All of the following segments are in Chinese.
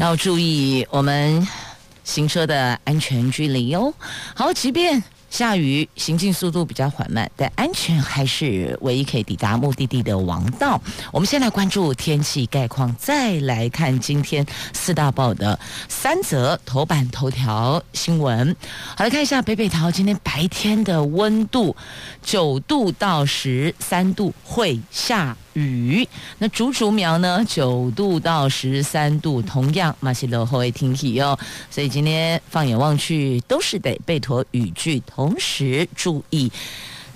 要注意我们行车的安全距离哦。好，即便。下雨，行进速度比较缓慢，但安全还是唯一可以抵达目的地的王道。我们先来关注天气概况，再来看今天四大报的三则头版头条新闻。好，来看一下北北桃今天白天的温度，九度到十三度，会下雨，那竹竹苗呢？九度到十三度，同样马西洛会天气哦。所以今天放眼望去，都是得备妥雨具，同时注意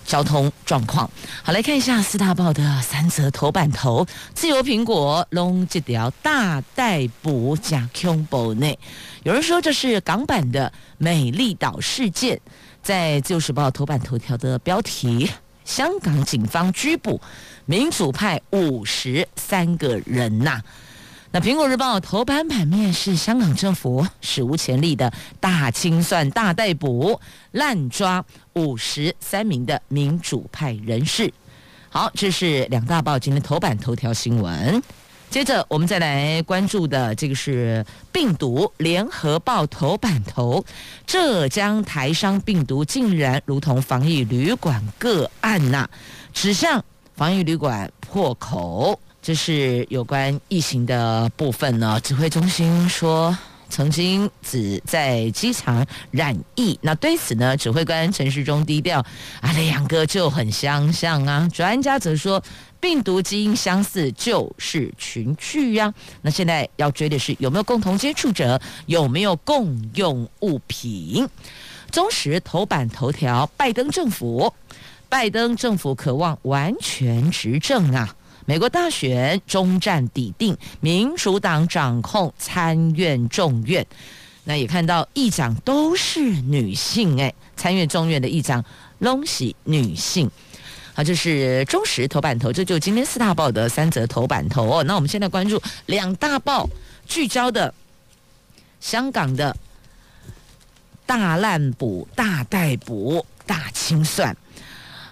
交通状况。好，来看一下四大报的三则头版头。自由苹果龙吉条大逮捕假恐怖内，有人说这是港版的美丽岛事件，在自由时报头版头条的标题。香港警方拘捕民主派五十三个人呐、那苹果日报头版版面是香港政府史无前例的大清算、大逮捕、滥抓五十三名的民主派人士。好，这是两大报今天头版头条新闻。接着，我们再来关注的这个是病毒。联合报头版头，浙江台商病毒竟然如同防疫旅馆个案呐、指向防疫旅馆破口。这是有关疫情的部分呢。指挥中心说，曾经只在机场染疫。那对此呢，指挥官陈时中低调啊，两个就很相像啊。专家则说。病毒基因相似就是群聚呀、那现在要追的是有没有共同接触者，有没有共用物品。中时头版头条：拜登政府，拜登政府渴望完全执政啊！美国大选终战底定，民主党掌控参院众院，那也看到议长都是女性哎，参院众院的议长拢是女性。好，这是中时头版头，这就今天四大报的三则头版头哦。那我们现在关注两大报聚焦的香港的大滥捕、大逮捕、大清算。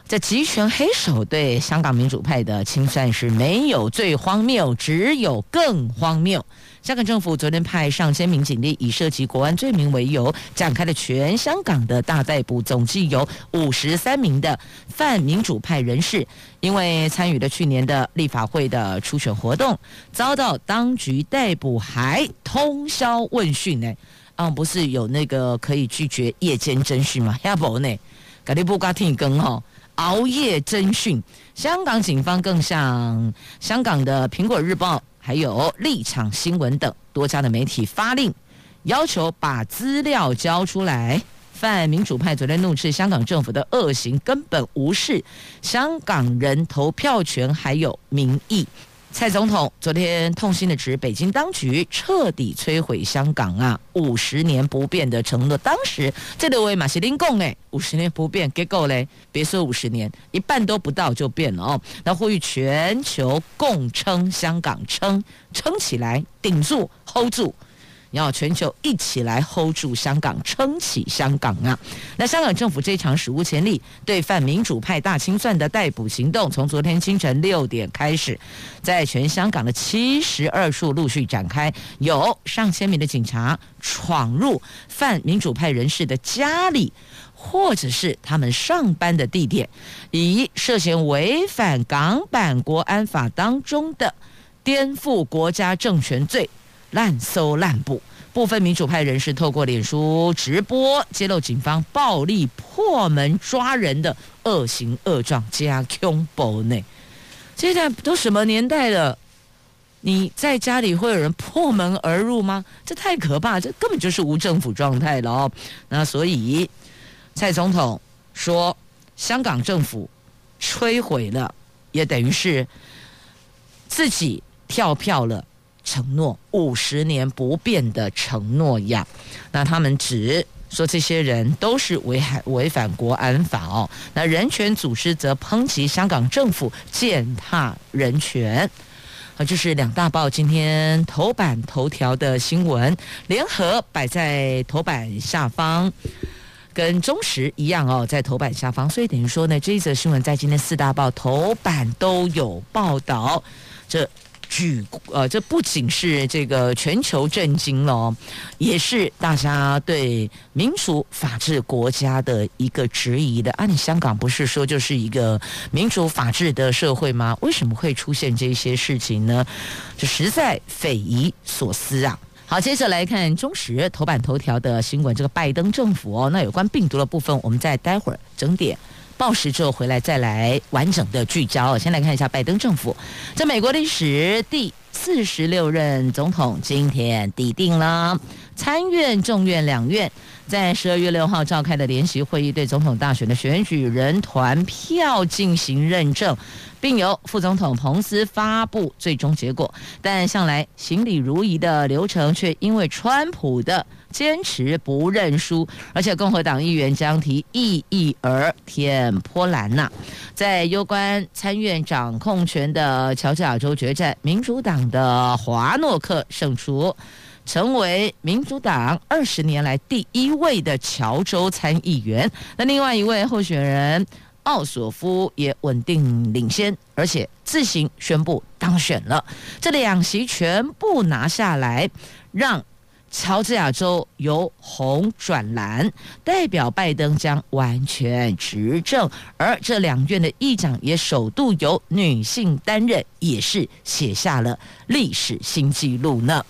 这集权黑手对香港民主派的清算是没有最荒谬，只有更荒谬。香港政府昨天派上千名警力，以涉及国安罪名为由，展开了全香港的大逮捕，总计有五十三名的泛民主派人士，因为参与了去年的立法会的初选活动，遭到当局逮捕，还通宵问讯呢。啊，不是有那个可以拒绝夜间侦讯吗？要不呢？搞得不嘎听更哈，熬夜侦讯。香港警方更向香港的《苹果日报》。还有立场新闻等多家的媒体发令，要求把资料交出来。泛民主派昨天怒斥香港政府的恶行，根本无视香港人投票权还有民意。蔡总统昨天痛心的指北京当局彻底摧毁香港啊，五十年不变的承诺。当时这六位马西林共哎，五十年不变，结果嘞，别说五十年，一半都不到就变了哦。那呼吁全球共撑香港，撑撑起来，顶住，hold 住。要全球一起来 hold 住香港，撑起香港啊！那香港政府这场史无前例对泛民主派大清算的逮捕行动，从昨天清晨六点开始，在全香港的七十二处陆续展开，有上千名的警察闯入泛民主派人士的家里，或者是他们上班的地点，以涉嫌违反港版国安法当中的颠覆国家政权罪。滥搜滥捕，部分民主派人士透过脸书直播揭露警方暴力破门抓人的恶行恶状加恐怖呢。现在都什么年代了？你在家里会有人破门而入吗？这太可怕，这根本就是无政府状态了哦。那所以蔡总统说，香港政府摧毁了，也等于是自己跳票了。承诺，五十年不变的承诺呀。那他们指说这些人都是违反违反国安法哦。那人权组织则抨击香港政府践踏人权。啊，这是两大报今天头版头条的新闻，联合摆在头版下方，跟中时一样哦，在头版下方。所以等于说呢，这一则新闻在今天四大报头版都有报道。这。举呃，这不仅是这个全球震惊了，也是大家对民主法治国家的一个质疑的。啊，你香港不是说就是一个民主法治的社会吗？为什么会出现这些事情呢？这实在匪夷所思啊！好，接着来看中时头版头条的新闻，这个拜登政府哦，那有关病毒的部分，我们再待会儿整点。报时之后回来再来完整的聚焦。先来看一下拜登政府，在美国历史第四十六任总统今天抵定了参院众院两院在十二月六号召开的联席会议，对总统大选的选举人团票进行认证，并由副总统彭斯发布最终结果。但向来行礼如仪的流程，却因为川普的坚持不认输，而且共和党议员将提异议而添波澜呐。在攸关参院掌控权的乔治亚州决战，民主党的华诺克胜出，成为民主党二十年来第一位的乔州参议员。那另外一位候选人奥索夫也稳定领先，而且自行宣布当选了。这两席全部拿下来，让。乔治亚州由红转蓝，代表拜登将完全执政，而这两院的议长也首度由女性担任，也是写下了历史新纪录呢。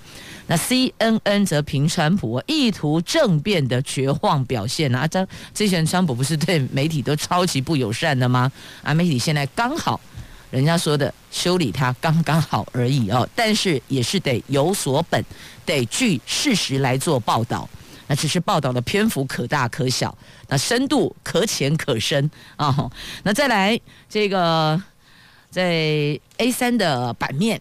那 CNN 则评川普意图政变的绝望表现啊，这之前川普不是对媒体都超级不友善的吗？啊，媒体现在刚好。人家说的修理他刚刚好而已哦，但是也是得有所本，得据事实来做报道。那只是报道的篇幅可大可小，那深度可浅可深啊、哦。那再来这个在 A 三的版面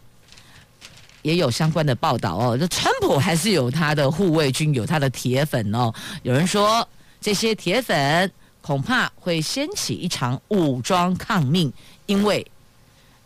也有相关的报道哦。这川普还是有他的护卫军，有他的铁粉哦。有人说这些铁粉恐怕会掀起一场武装抗命，因为。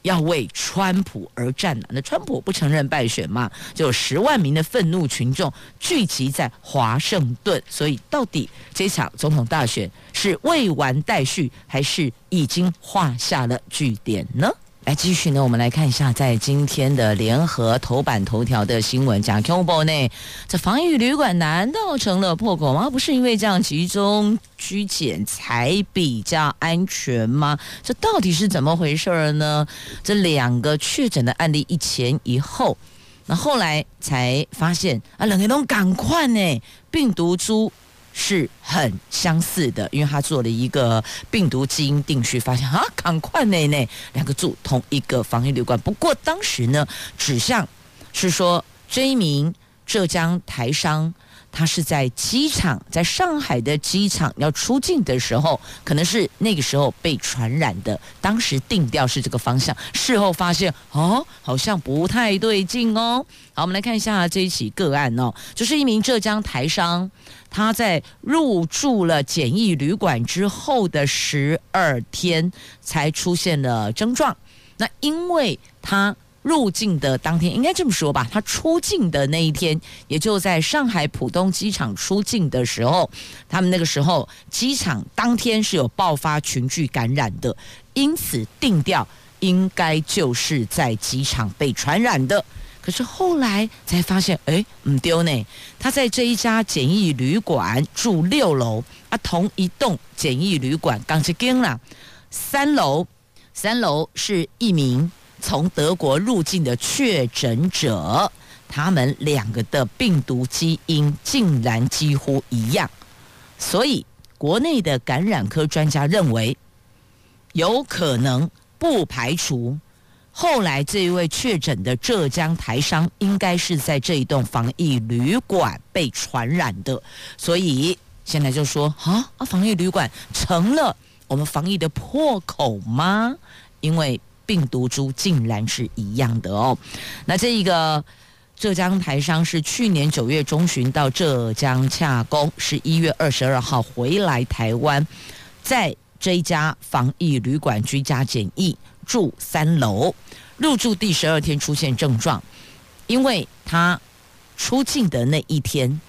要为川普而战了，那川普不承认败选嘛？就有十万名的愤怒群众聚集在华盛顿，所以到底这场总统大选是未完待续，还是已经画下了句点呢？来继续呢，我们来看一下，在今天的联合头版头条的新闻，讲恐怖呢，这防疫旅馆难道成了破口吗？不是因为这样集中居检才比较安全吗？这到底是怎么回事呢？这两个确诊的案例一前一后，那后来才发现啊，两个都赶快呢，病毒株。是很相似的，因为他做了一个病毒基因定序，发现啊，赶快内内两个住同一个防疫旅馆。不过当时呢，指向是说这一名浙江台商。他是在机场，在上海的机场要出境的时候，可能是那个时候被传染的。当时定调是这个方向，事后发现哦，好像不太对劲哦。好，我们来看一下这一起个案哦，就是一名浙江台商，他在入住了简易旅馆之后的十二天才出现了症状。那因为他。入境的当天，应该这么说吧，他出境的那一天，也就在上海浦东机场出境的时候，他们那个时候机场当天是有爆发群聚感染的，因此定调应该就是在机场被传染的。可是后来才发现，哎，唔丢呢，他在这一家简易旅馆住六楼啊，同一栋简易旅馆刚去跟了三楼，三楼是一名。从德国入境的确诊者，他们两个的病毒基因竟然几乎一样，所以国内的感染科专家认为，有可能不排除后来这一位确诊的浙江台商应该是在这一栋防疫旅馆被传染的，所以现在就说啊，防疫旅馆成了我们防疫的破口吗？因为病毒株竟然是一样的哦，那这一个浙江台商是去年九月中旬到浙江洽公，十一月二十二号回来台湾，在这一家防疫旅馆居家检疫，住三楼，入住第十二天出现症状，因为他出境的那一天，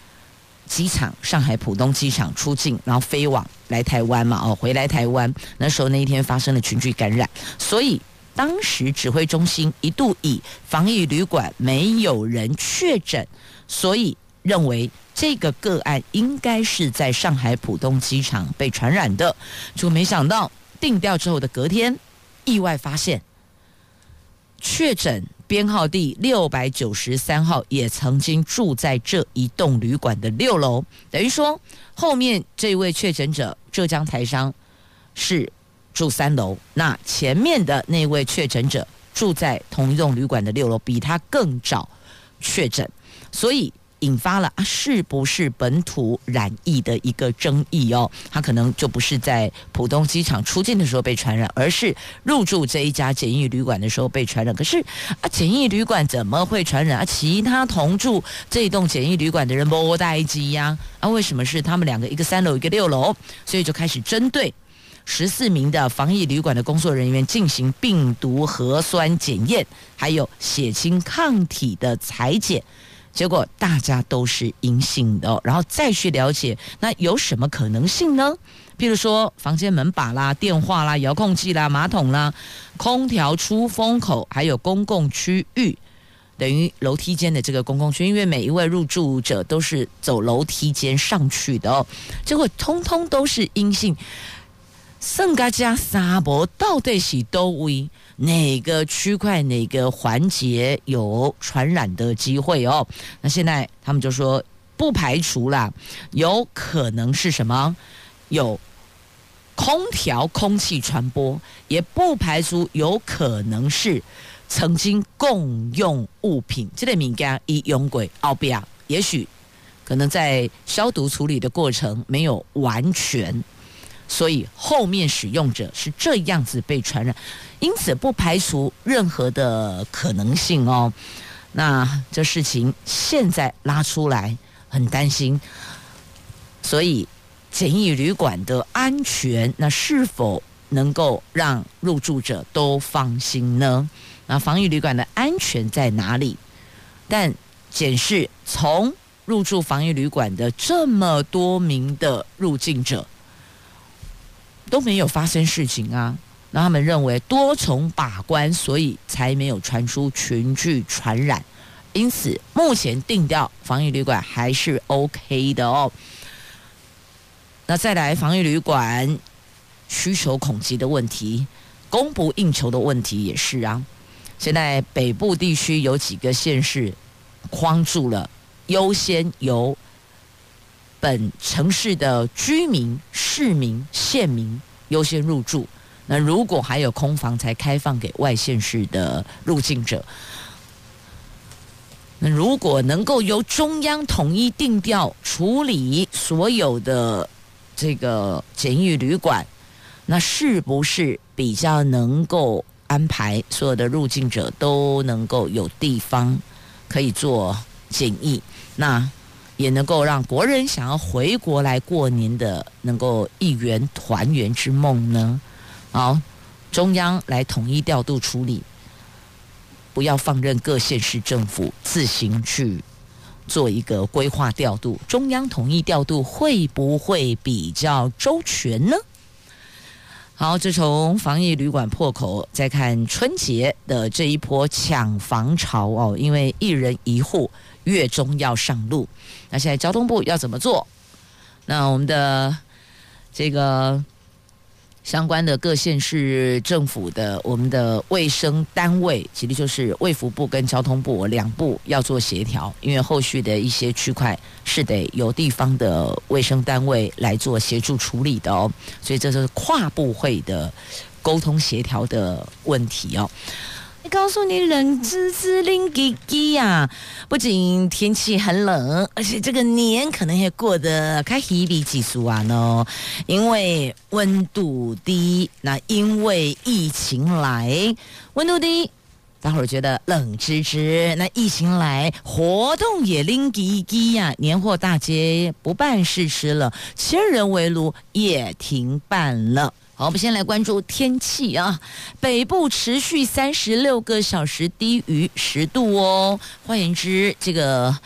机场上海浦东机场出境，然后飞往来台湾嘛，哦，回来台湾，那时候那一天发生了群聚感染，所以。当时指挥中心一度以防疫旅馆没有人确诊，所以认为这个个案应该是在上海浦东机场被传染的，就没想到定调之后的隔天，意外发现确诊编号第六百九十三号也曾经住在这一栋旅馆的六楼，等于说后面这位确诊者浙江台商是。住三楼，那前面的那位确诊者住在同一栋旅馆的六楼，比他更早确诊，所以引发了啊，是不是本土染疫的一个争议哦？他可能就不是在浦东机场出境的时候被传染，而是入住这一家简易旅馆的时候被传染。可是啊，简易旅馆怎么会传染啊？其他同住这一栋简易旅馆的人不待机呀？啊，为什么是他们两个，一个三楼，一个六楼？所以就开始针对。十四名的防疫旅馆的工作人员进行病毒核酸检验，还有血清抗体的采检，结果大家都是阴性的。然后再去了解，那有什么可能性呢？譬如说，房间门把啦、电话啦、遥控器啦、马桶啦、空调出风口，还有公共区域，等于楼梯间的这个公共区，因为每一位入住者都是走楼梯间上去的哦，结果通通都是阴性。圣嘎加沙博到底是都为哪个区块、哪个环节有传染的机会哦？那现在他们就说不排除啦，有可能是什么？有空调空气传播，也不排除有可能是曾经共用物品。这类敏感一用过奥比亚，也许可能在消毒处理的过程没有完全。所以后面使用者是这样子被传染，因此不排除任何的可能性哦。那这事情现在拉出来很担心，所以检疫旅馆的安全，那是否能够让入住者都放心呢？那防疫旅馆的安全在哪里？但检视从入住防疫旅馆的这么多名的入境者。都没有发生事情啊，那他们认为多重把关，所以才没有传出群聚传染。因此，目前定调防疫旅馆还是 OK 的哦。那再来防疫旅馆需求恐急的问题，供不应求的问题也是啊。现在北部地区有几个县市框住了，优先由。本城市的居民、市民、县民优先入住。那如果还有空房，才开放给外县市的入境者。那如果能够由中央统一定调处理所有的这个检疫旅馆，那是不是比较能够安排所有的入境者都能够有地方可以做检疫？那？也能够让国人想要回国来过年的能够一圆团圆之梦呢？好，中央来统一调度处理，不要放任各县市政府自行去做一个规划调度。中央统一调度会不会比较周全呢？好，这从防疫旅馆破口，再看春节的这一波抢房潮哦，因为一人一户。月中要上路，那现在交通部要怎么做？那我们的这个相关的各县市政府的我们的卫生单位，其实就是卫福部跟交通部两部要做协调，因为后续的一些区块是得由地方的卫生单位来做协助处理的哦，所以这是跨部会的沟通协调的问题哦。告诉你，冷滋滋、冷叽叽呀！不仅天气很冷，而且这个年可能也过得开稀里几苏啊呢。因为温度低，那因为疫情来，温度低，大伙儿觉得冷吱吱，那疫情来，活动也拎叽叽呀，年货大街不办试吃了，千人围炉也停办了。好，我们先来关注天气啊，北部持续三十六个小时低于十度哦，换言之，这个。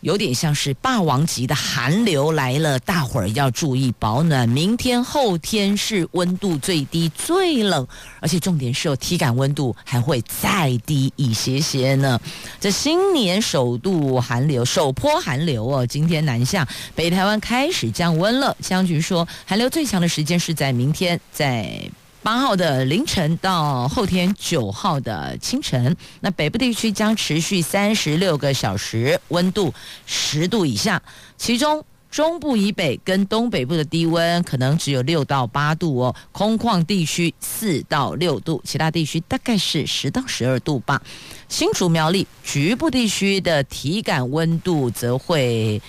有点像是霸王级的寒流来了，大伙儿要注意保暖。明天、后天是温度最低、最冷，而且重点是有体感温度还会再低一些些呢。这新年首度寒流、首波寒流哦，今天南下，北台湾开始降温了。气象局说，寒流最强的时间是在明天，在。八号的凌晨到后天九号的清晨，那北部地区将持续三十六个小时，温度十度以下。其中中部以北跟东北部的低温可能只有六到八度哦，空旷地区四到六度，其他地区大概是十到十二度吧。新竹苗栗局部地区的体感温度则会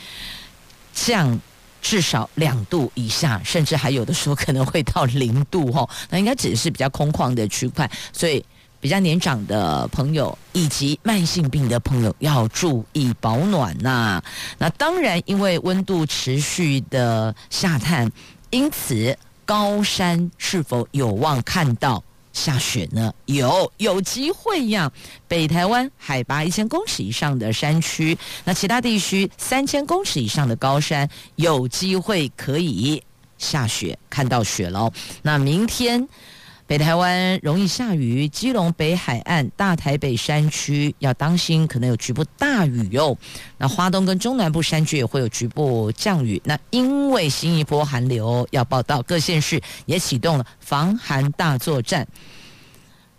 降。至少两度以下，甚至还有的时候可能会到零度哈。那应该只是比较空旷的区块，所以比较年长的朋友以及慢性病的朋友要注意保暖呐、那当然，因为温度持续的下探，因此高山是否有望看到？下雪呢？有有机会呀！北台湾海拔一千公尺以上的山区，那其他地区三千公尺以上的高山，有机会可以下雪，看到雪喽。那明天。北台湾容易下雨，基隆北海岸、大台北山区要当心，可能有局部大雨哟。那花东跟中南部山区也会有局部降雨。那因为新一波寒流要报到，各县市也启动了防寒大作战，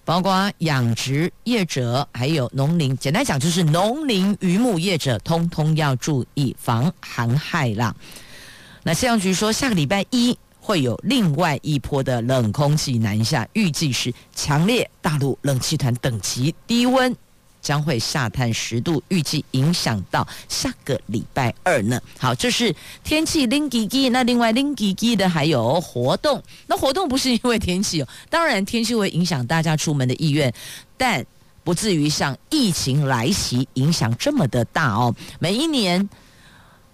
包括养殖业者还有农林，简单讲就是农林渔牧业者，通通要注意防寒害啦。那气象局说，下个礼拜一。会有另外一波的冷空气南下，预计是强烈大陆冷气团等级低温将会下探十度，预计影响到下个礼拜二呢。好，这是天气冷吉吉，那另外冷吉吉的还有活动，那活动不是因为天气哦，当然天气会影响大家出门的意愿，但不至于像疫情来袭影响这么的大哦。每一年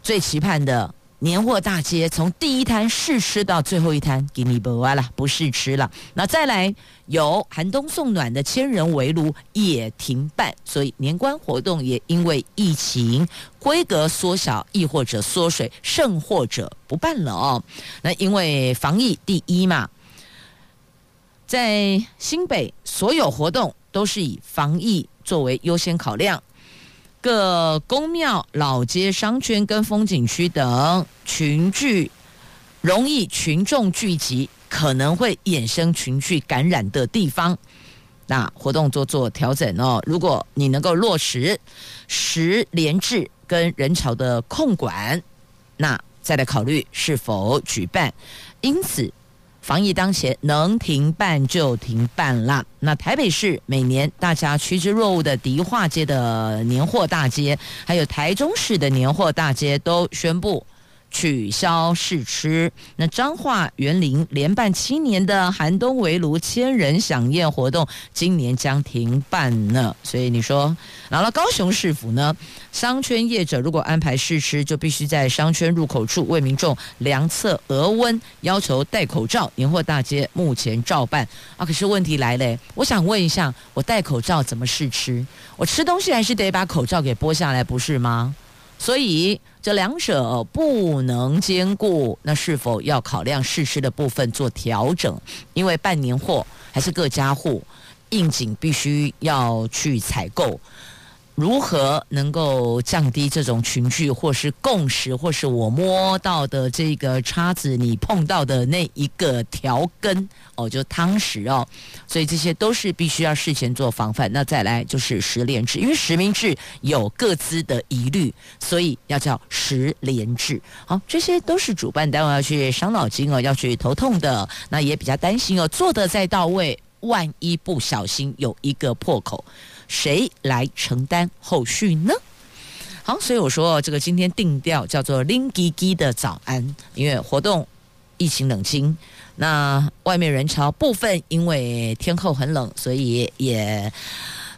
最期盼的。年货大街从第一摊试吃到最后一摊，给你不完了，不试吃了。那再来有寒冬送暖的千人围炉也停办，所以年关活动也因为疫情规格缩小，亦或者缩水，甚或者不办了哦。那因为防疫第一嘛，在新北所有活动都是以防疫作为优先考量。各宫庙、老街、商圈跟风景区等群聚，容易群众聚集，可能会衍生群聚感染的地方，那活动做做调整哦。如果你能够落实十联制跟人潮的控管，那再来考虑是否举办。因此。防疫当前，能停办就停办啦。那台北市每年大家趋之若鹜的迪化街的年货大街，还有台中市的年货大街都宣布。取消试吃，那彰化园林连办七年的寒冬围炉千人饗宴活动，今年将停办呢。所以你说，然后高雄市府呢，商圈业者如果安排试吃，就必须在商圈入口处为民众量测额温，要求戴口罩。年货大街目前照办啊，可是问题来了，我想问一下，我戴口罩怎么试吃？我吃东西还是得把口罩给剥下来，不是吗？所以这两者不能兼顾，那是否要考量试吃的部分做调整？因为办年货还是各家户应景，必须要去采购。如何能够降低这种群聚，或是共识，或是我摸到的这个叉子，你碰到的那一个调羹哦，就汤匙哦，所以这些都是必须要事前做防范。那再来就是实联制，因为实名制有各资的疑虑，所以要叫实联制。好，这些都是主办单位要去伤脑筋哦，要去头痛的。那也比较担心哦，做得再到位，万一不小心有一个破口。谁来承担后续呢？好，所以我说这个今天定调叫做“拎吉吉”的早安，因为活动疫情冷清，那外面人潮部分因为天候很冷，所以也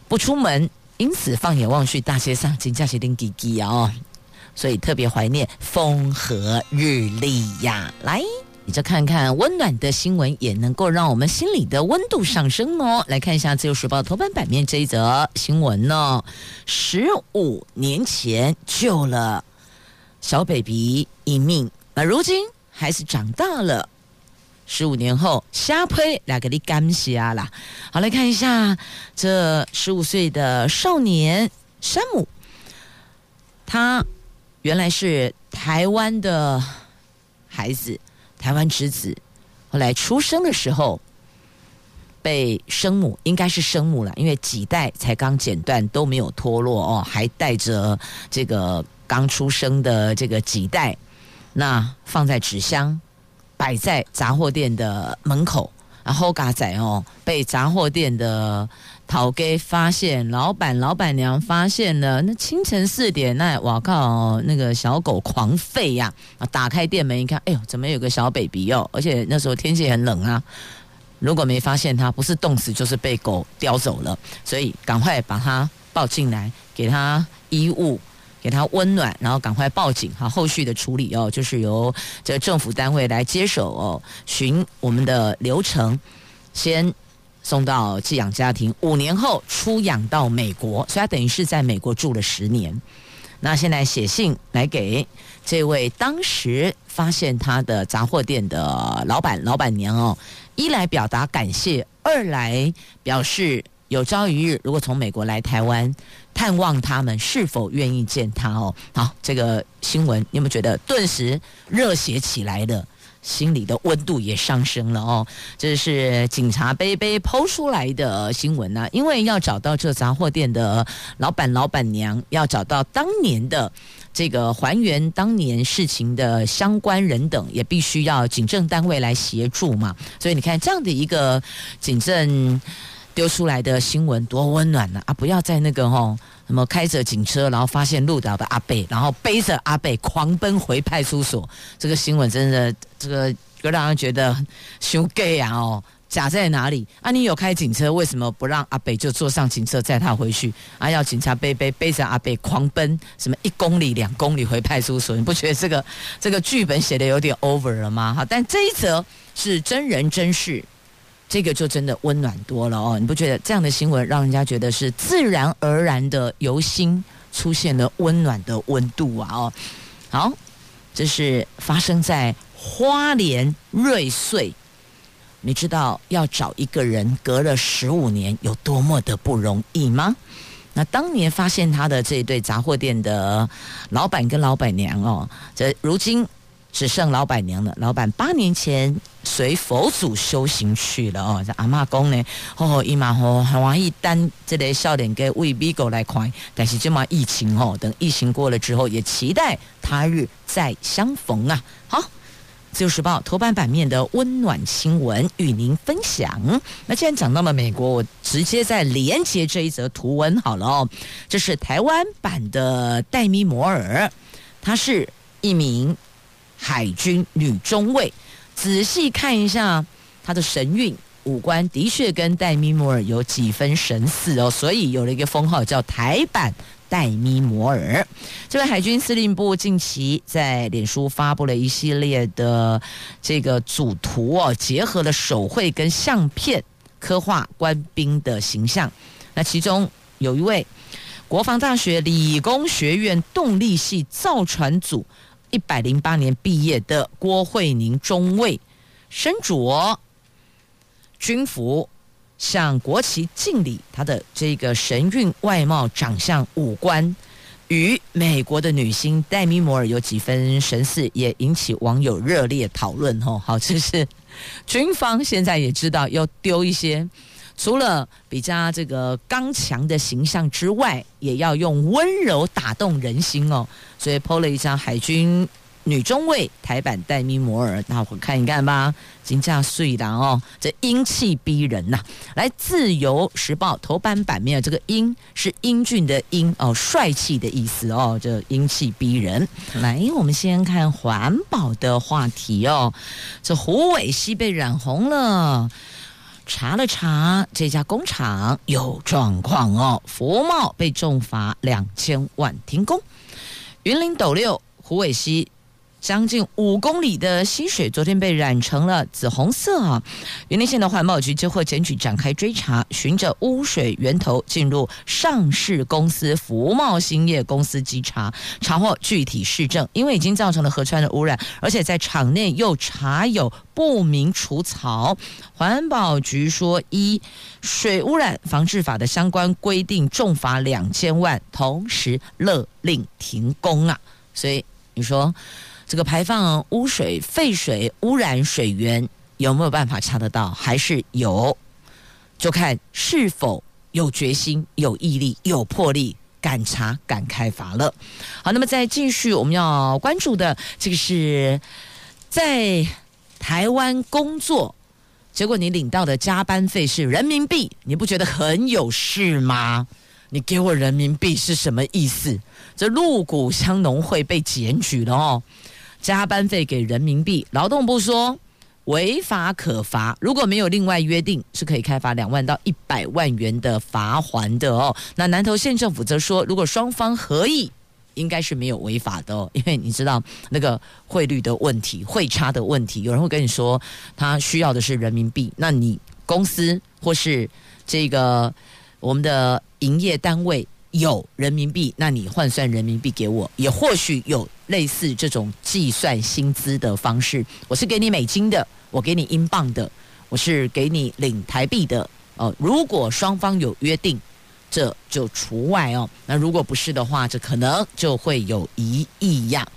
不出门，因此放眼望去，大街上真叫是零滴滴哦，所以特别怀念风和日丽呀。来，就看看温暖的新闻，也能够让我们心里的温度上升哦。来看一下《自由时报》头版版面这一则新闻呢，十五年前救了小 baby 一命，那如今孩子长大了。十五年后，瞎胚来给你感谢啦。好，来看一下这十五岁的少年山姆，他原来是台湾的孩子，台湾之子。后来出生的时候，被生母应该是生母了，因为脐带才刚剪断，都没有脱落哦，还带着这个刚出生的这个脐带，那放在纸箱。摆在杂货店的门口，然后嘎仔哦，被杂货店的讨给发现，老板老板娘发现了。那清晨四点，那我靠，那个小狗狂吠呀！啊，打开店门一看，哎呦，怎么有个小 baby 哦？而且那时候天气很冷啊，如果没发现它，不是冻死就是被狗叼走了，所以赶快把它抱进来，给它衣物。给它温暖，然后赶快报警哈。后续的处理哦，就是由这政府单位来接手哦，循我们的流程，先送到寄养家庭，五年后出养到美国，所以他等于是在美国住了十年。那现在写信来给这位当时发现他的杂货店的老板老板娘哦，一来表达感谢，二来表示。有朝一日，如果从美国来台湾探望他们，是否愿意见他？哦，好，这个新闻你有没有觉得顿时热血起来了？心里的温度也上升了哦。这是警察杯杯抛出来的新闻呢、啊，因为要找到这杂货店的老板老板娘，要找到当年的这个还原当年事情的相关人等，也必须要警政单位来协助嘛。所以你看这样的一个警政。丢出来的新闻多温暖呢啊，不要在那个吼什么开着警车，然后发现路倒的阿贝，然后背着阿贝狂奔回派出所。这个新闻真的，这个会让人觉得羞 gay 啊！哦，假在哪里啊？你有开警车，为什么不让阿贝就坐上警车载他回去？啊，要警察背背背着阿贝狂奔，什么一公里、两公里回派出所？你不觉得这个这个剧本写的有点 over 了吗？哈，但这一则是真人真事。这个就真的温暖多了哦，你不觉得这样的新闻让人家觉得是自然而然的由心出现了温暖的温度啊？哦，好，这是发生在花莲瑞穗，你知道要找一个人隔了十五年有多么的不容易吗？那当年发现他的这一对杂货店的老板跟老板娘哦，这如今。只剩老板娘了。老板八年前随佛祖修行去了哦。这阿嬷讲呢，哦，伊嘛吼还愿意等这个少年给为美国来看，但是这么疫情哦，等疫情过了之后，也期待他日再相逢啊。好，自由时报头版版面的温暖新闻与您分享。那既然讲到了美国，我直接在连接这一则图文好了哦。这是台湾版的戴咪摩尔，她是一名。海军女中尉，仔细看一下他的神韵，五官的确跟戴咪摩尔有几分神似哦，所以有了一个封号叫台版戴咪摩尔。这位海军司令部近期在脸书发布了一系列的这个组图哦，结合了手绘跟相片，刻画官兵的形象。那其中有一位国防大学理工学院动力系造船组。一百零八年毕业的郭慧宁中尉，身着军服向国旗敬礼。他的这个神韵外貌、长相、五官，与美国的女星黛咪摩尔有几分神似，也引起网友热烈讨论。吼，好，这是军方现在也知道要丢一些。除了比较这个刚强的形象之外，也要用温柔打动人心哦。所以 PO 了一张海军女中尉台版黛咪摩尔，大伙看一看吧。金价碎了哦，这英气逼人呐、啊！来，《自由时报》头版版面，这个“英”是英俊的“英”哦，帅气的意思哦，这英气逼人。来，我们先看环保的话题哦。这虎尾溪被染红了。查了查，这家工厂有状况哦，福茂被重罚两千万停工。云林斗六虎尾溪。将近五公里的溪水，昨天被染成了紫红色啊！云林县的环保局接获检举，展开追查，循着污水源头进入上市公司福茂兴业公司稽查，查获具体事证。因为已经造成了河川的污染，而且在厂内又查有不明除槽，环保局说依《水污染防治法》的相关规定，重罚两千万，同时勒令停工啊！所以你说。这个排放污水、废水污染水源有没有办法查得到？还是有？就看是否有决心、有毅力、有魄力，敢查敢开罚了。好，那么再继续，我们要关注的这个是在台湾工作，结果你领到的加班费是人民币，你不觉得很有事吗？你给我人民币是什么意思？这鹿谷乡农会被检举了哦。加班费给人民币，劳动部说违法可罚，如果没有另外约定，是可以开罚两万到一百万元的罚还的哦。那南投县政府则说，如果双方合意，应该是没有违法的哦，因为你知道那个汇率的问题、汇差的问题，有人会跟你说他需要的是人民币，那你公司或是这个我们的营业单位。有人民币，那你换算人民币给我，也或许有类似这种计算薪资的方式。我是给你美金的，我给你英镑的，我是给你领台币的。哦，如果双方有约定，这就除外哦。那如果不是的话，这可能就会有疑义呀。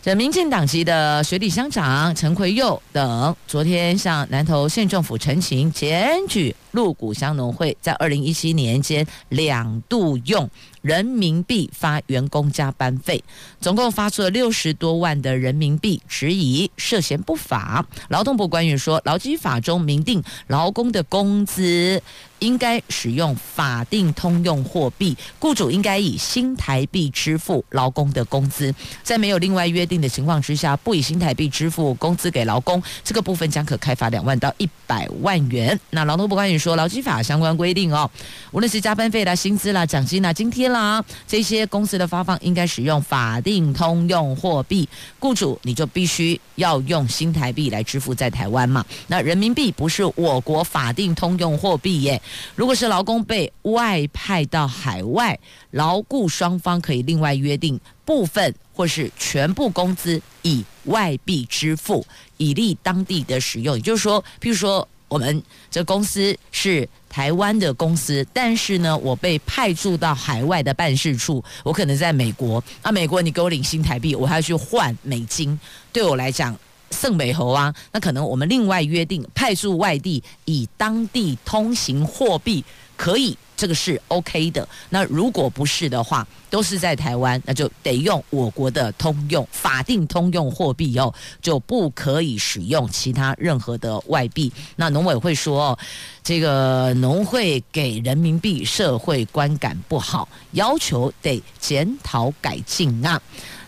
这民进党籍的学弟乡长陈奎佑等，昨天向南投县政府陈情检举鹿谷乡农会，在二零一七年间两度用人民币发员工加班费，总共发出了六十多万的人民币，质疑涉嫌不法。劳动部官员说，劳基法中明定，劳工的工资应该使用法定通用货币，雇主应该以新台币支付劳工的工资。在没有另外约定的情况之下，不以新台币支付工资给劳工，这个部分将可开罚两万到一百万元。那劳动部官员说，劳基法相关规定哦，无论是加班费啦、薪资啦、奖金啦、津贴啦。这些公司的发放应该使用法定通用货币，雇主你就必须要用新台币来支付在台湾嘛。那人民币不是我国法定通用货币耶。如果是劳工被外派到海外，劳雇双方可以另外约定部分或是全部工资以外币支付，以利当地的使用。也就是说，譬如说我们这公司是。台湾的公司，但是呢，我被派驻到海外的办事处，我可能在美国，啊，美国你给我领新台币，我还要去换美金，对我来讲，圣美猴啊，那可能我们另外约定派驻外地，以当地通行货币可以。这个是 OK 的。那如果不是的话，都是在台湾，那就得用我国的通用法定通用货币哦，就不可以使用其他任何的外币。那农委会说，这个农会给人民币社会观感不好，要求得检讨改进啊。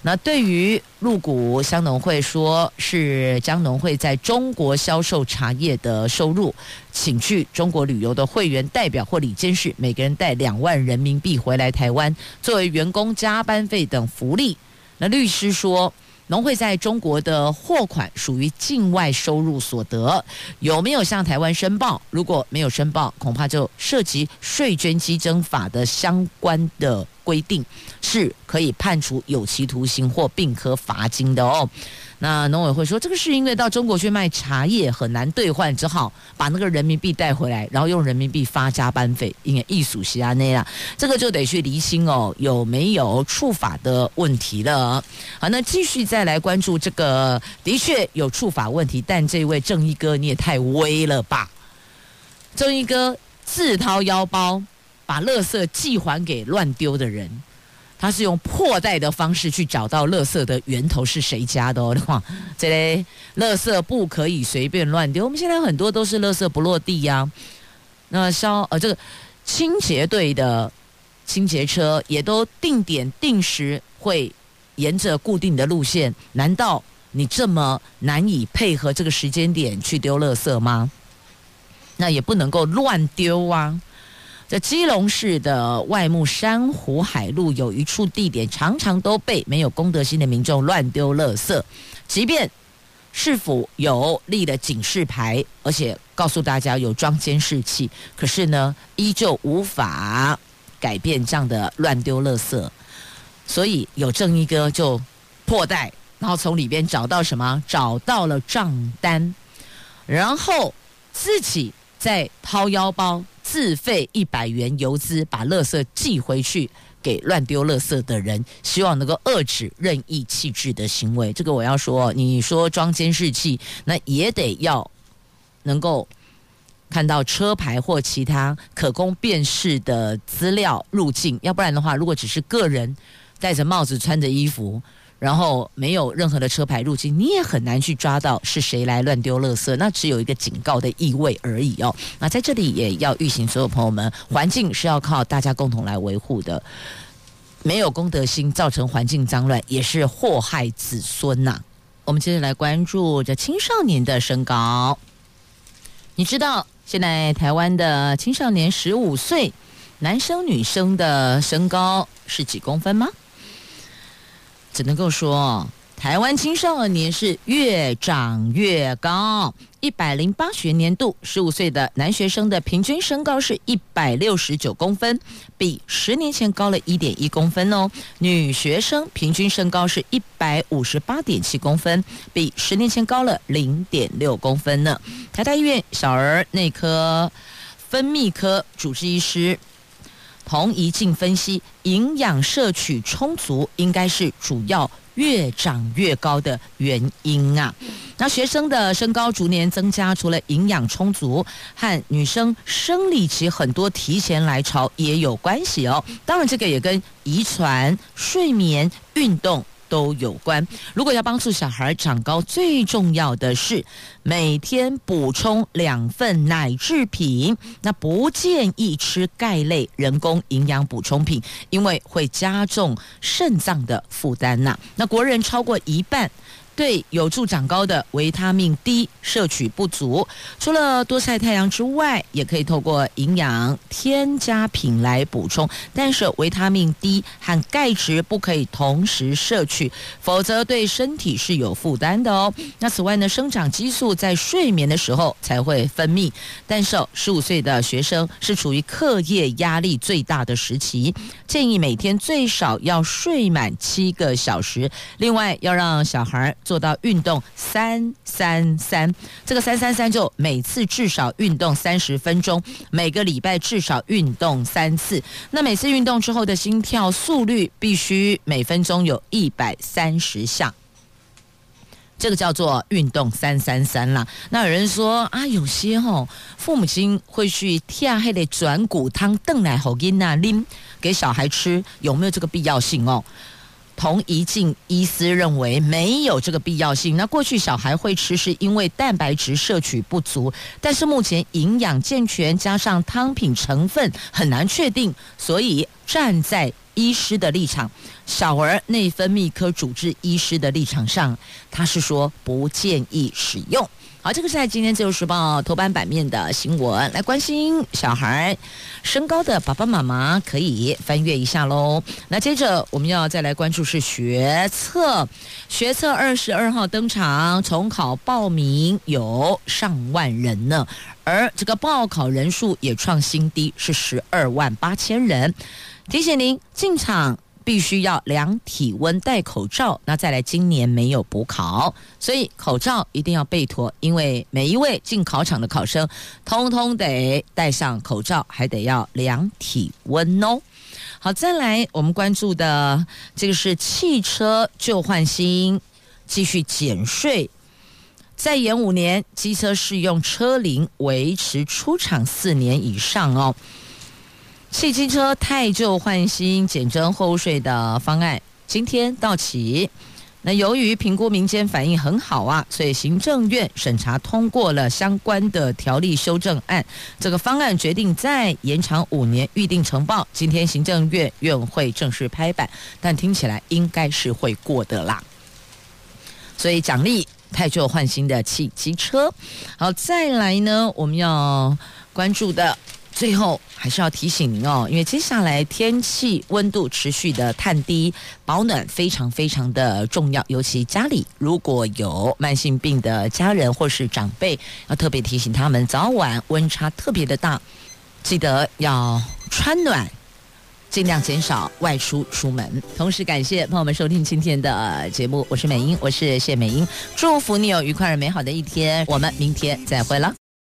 那对于入股香农会说，是将农会在中国销售茶叶的收入，请去中国旅游的会员代表或理监事，每个人带两万人民币回来台湾，作为员工加班费等福利。那律师说，农会在中国的货款属于境外收入所得，有没有向台湾申报？如果没有申报，恐怕就涉及税捐稽征法的相关的。规定是可以判处有期徒刑或并科罚金的哦。那农委会说，这个是因为到中国去卖茶叶很难兑换，只好把那个人民币带回来，然后用人民币发加班费，因为艺术西亚内啦，这个就得去厘清哦，有没有触法的问题了。好，那继续再来关注这个，的确有触法问题，但这位正义哥你也太威了吧？正义哥自掏腰包。把垃圾寄还给乱丢的人，他是用破袋的方式去找到垃圾的源头是谁家的哦。哇，这类垃圾不可以随便乱丢。我们现在很多都是垃圾不落地呀、那消呃这个清洁队的清洁车也都定点定时会沿着固定的路线，难道你这么难以配合这个时间点去丢垃圾吗？那也不能够乱丢啊！在基隆市的外木珊瑚海路有一处地点，常常都被没有公德心的民众乱丢垃圾，即便市府有立的警示牌，而且告诉大家有装监视器，可是呢，依旧无法改变这样的乱丢垃圾。所以有正义哥就破袋，然后从里边找到什么？找到了账单，然后自己再掏腰包自费一百元邮资，把垃圾寄回去。给乱丢垃圾的人，希望能够遏制任意弃置的行为。这个我要说，你说装监视器，那也得要能够看到车牌或其他可供辨识的资料入境，要不然的话，如果只是个人戴着帽子、穿着衣服，然后没有任何的车牌入境，你也很难去抓到是谁来乱丢垃圾。那只有一个警告的意味而已哦。那在这里也要预醒所有朋友们，环境是要靠大家共同来维护的。没有公德心，造成环境脏乱，也是祸害子孙呐、我们接着来关注这青少年的身高。你知道现在台湾的青少年十五岁男生女生的身高是几公分吗？只能够说，台湾青少年是越长越高。一百零八学年度，十五岁的男学生的平均身高是一百六十九公分，比十年前高了一点一公分哦。女学生平均身高是一百五十八点七公分，比十年前高了零点六公分呢。台大医院小儿内科分泌科主治医师童怡静分析，营养摄取充足应该是主要。越长越高的原因啊，那学生的身高逐年增加，除了营养充足和女生生理期很多提前来潮也有关系哦。当然，这个也跟遗传、睡眠、运动。都有关。如果要帮助小孩长高，最重要的是每天补充两份奶制品。那不建议吃钙类人工营养补充品，因为会加重肾脏的负担呐。那国人超过一半。对有助长高的维他命 D 摄取不足，除了多晒太阳之外，也可以透过营养添加品来补充。但是维他命 D 和钙质不可以同时摄取，否则对身体是有负担的哦。那此外呢，生长激素在睡眠的时候才会分泌，但是十五岁的学生是处于课业压力最大的时期，建议每天最少要睡满七个小时。另外，要让小孩。做到运动三三三，这个三三三就每次至少运动三十分钟，每个礼拜至少运动三次。那每次运动之后的心跳速率必须每分钟有一百三十下，这个叫做运动三三三啦。那有人说啊，有些吼父母亲会去贴黑的转骨汤炖奶好给那拎给小孩吃，有没有这个必要性哦？童怡静医师认为没有这个必要性。那过去小孩会吃是因为蛋白质摄取不足，但是目前营养健全加上汤品成分很难确定，所以站在医师的立场，小儿内分泌科主治医师的立场上，他是说不建议使用。好，这个是在今天《自由时报》头版版面的新闻。来关心小孩身高的爸爸妈妈可以翻阅一下喽。那接着我们要再来关注是学测，学测二十二号登场，重考报名有上万人呢，而这个报考人数也创新低，是十二万八千人。提醒您进场。必须要量体温、戴口罩。那再来，今年没有补考，所以口罩一定要备妥，因为每一位进考场的考生，通通得戴上口罩，还得要量体温哦。好，再来我们关注的这个是汽车旧换新，继续减税，再延五年，机车适用车龄维持出厂四年以上哦。汽机车汰旧换新减征货物税的方案今天到期。那由于评估民间反应很好啊，所以行政院审查通过了相关的条例修正案。这个方案决定再延长五年预定呈报。今天行政院院会正式拍板，但听起来应该是会过的啦。所以奖励汰旧换新的汽机车。好，再来呢，我们要关注的。最后还是要提醒您哦，因为接下来天气温度持续的探低，保暖非常非常的重要。尤其家里如果有慢性病的家人或是长辈，要特别提醒他们，早晚温差特别的大，记得要穿暖，尽量减少外出出门。同时感谢朋友们收听今天的节目，我是美英，我是谢美英，祝福你有愉快而美好的一天，我们明天再会了。